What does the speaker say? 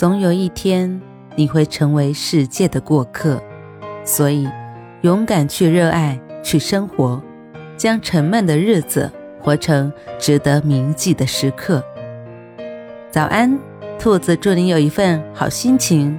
总有一天，你会成为世界的过客，所以勇敢去热爱，去生活，将沉闷的日子活成值得铭记的时刻。早安，兔子，祝你有一份好心情。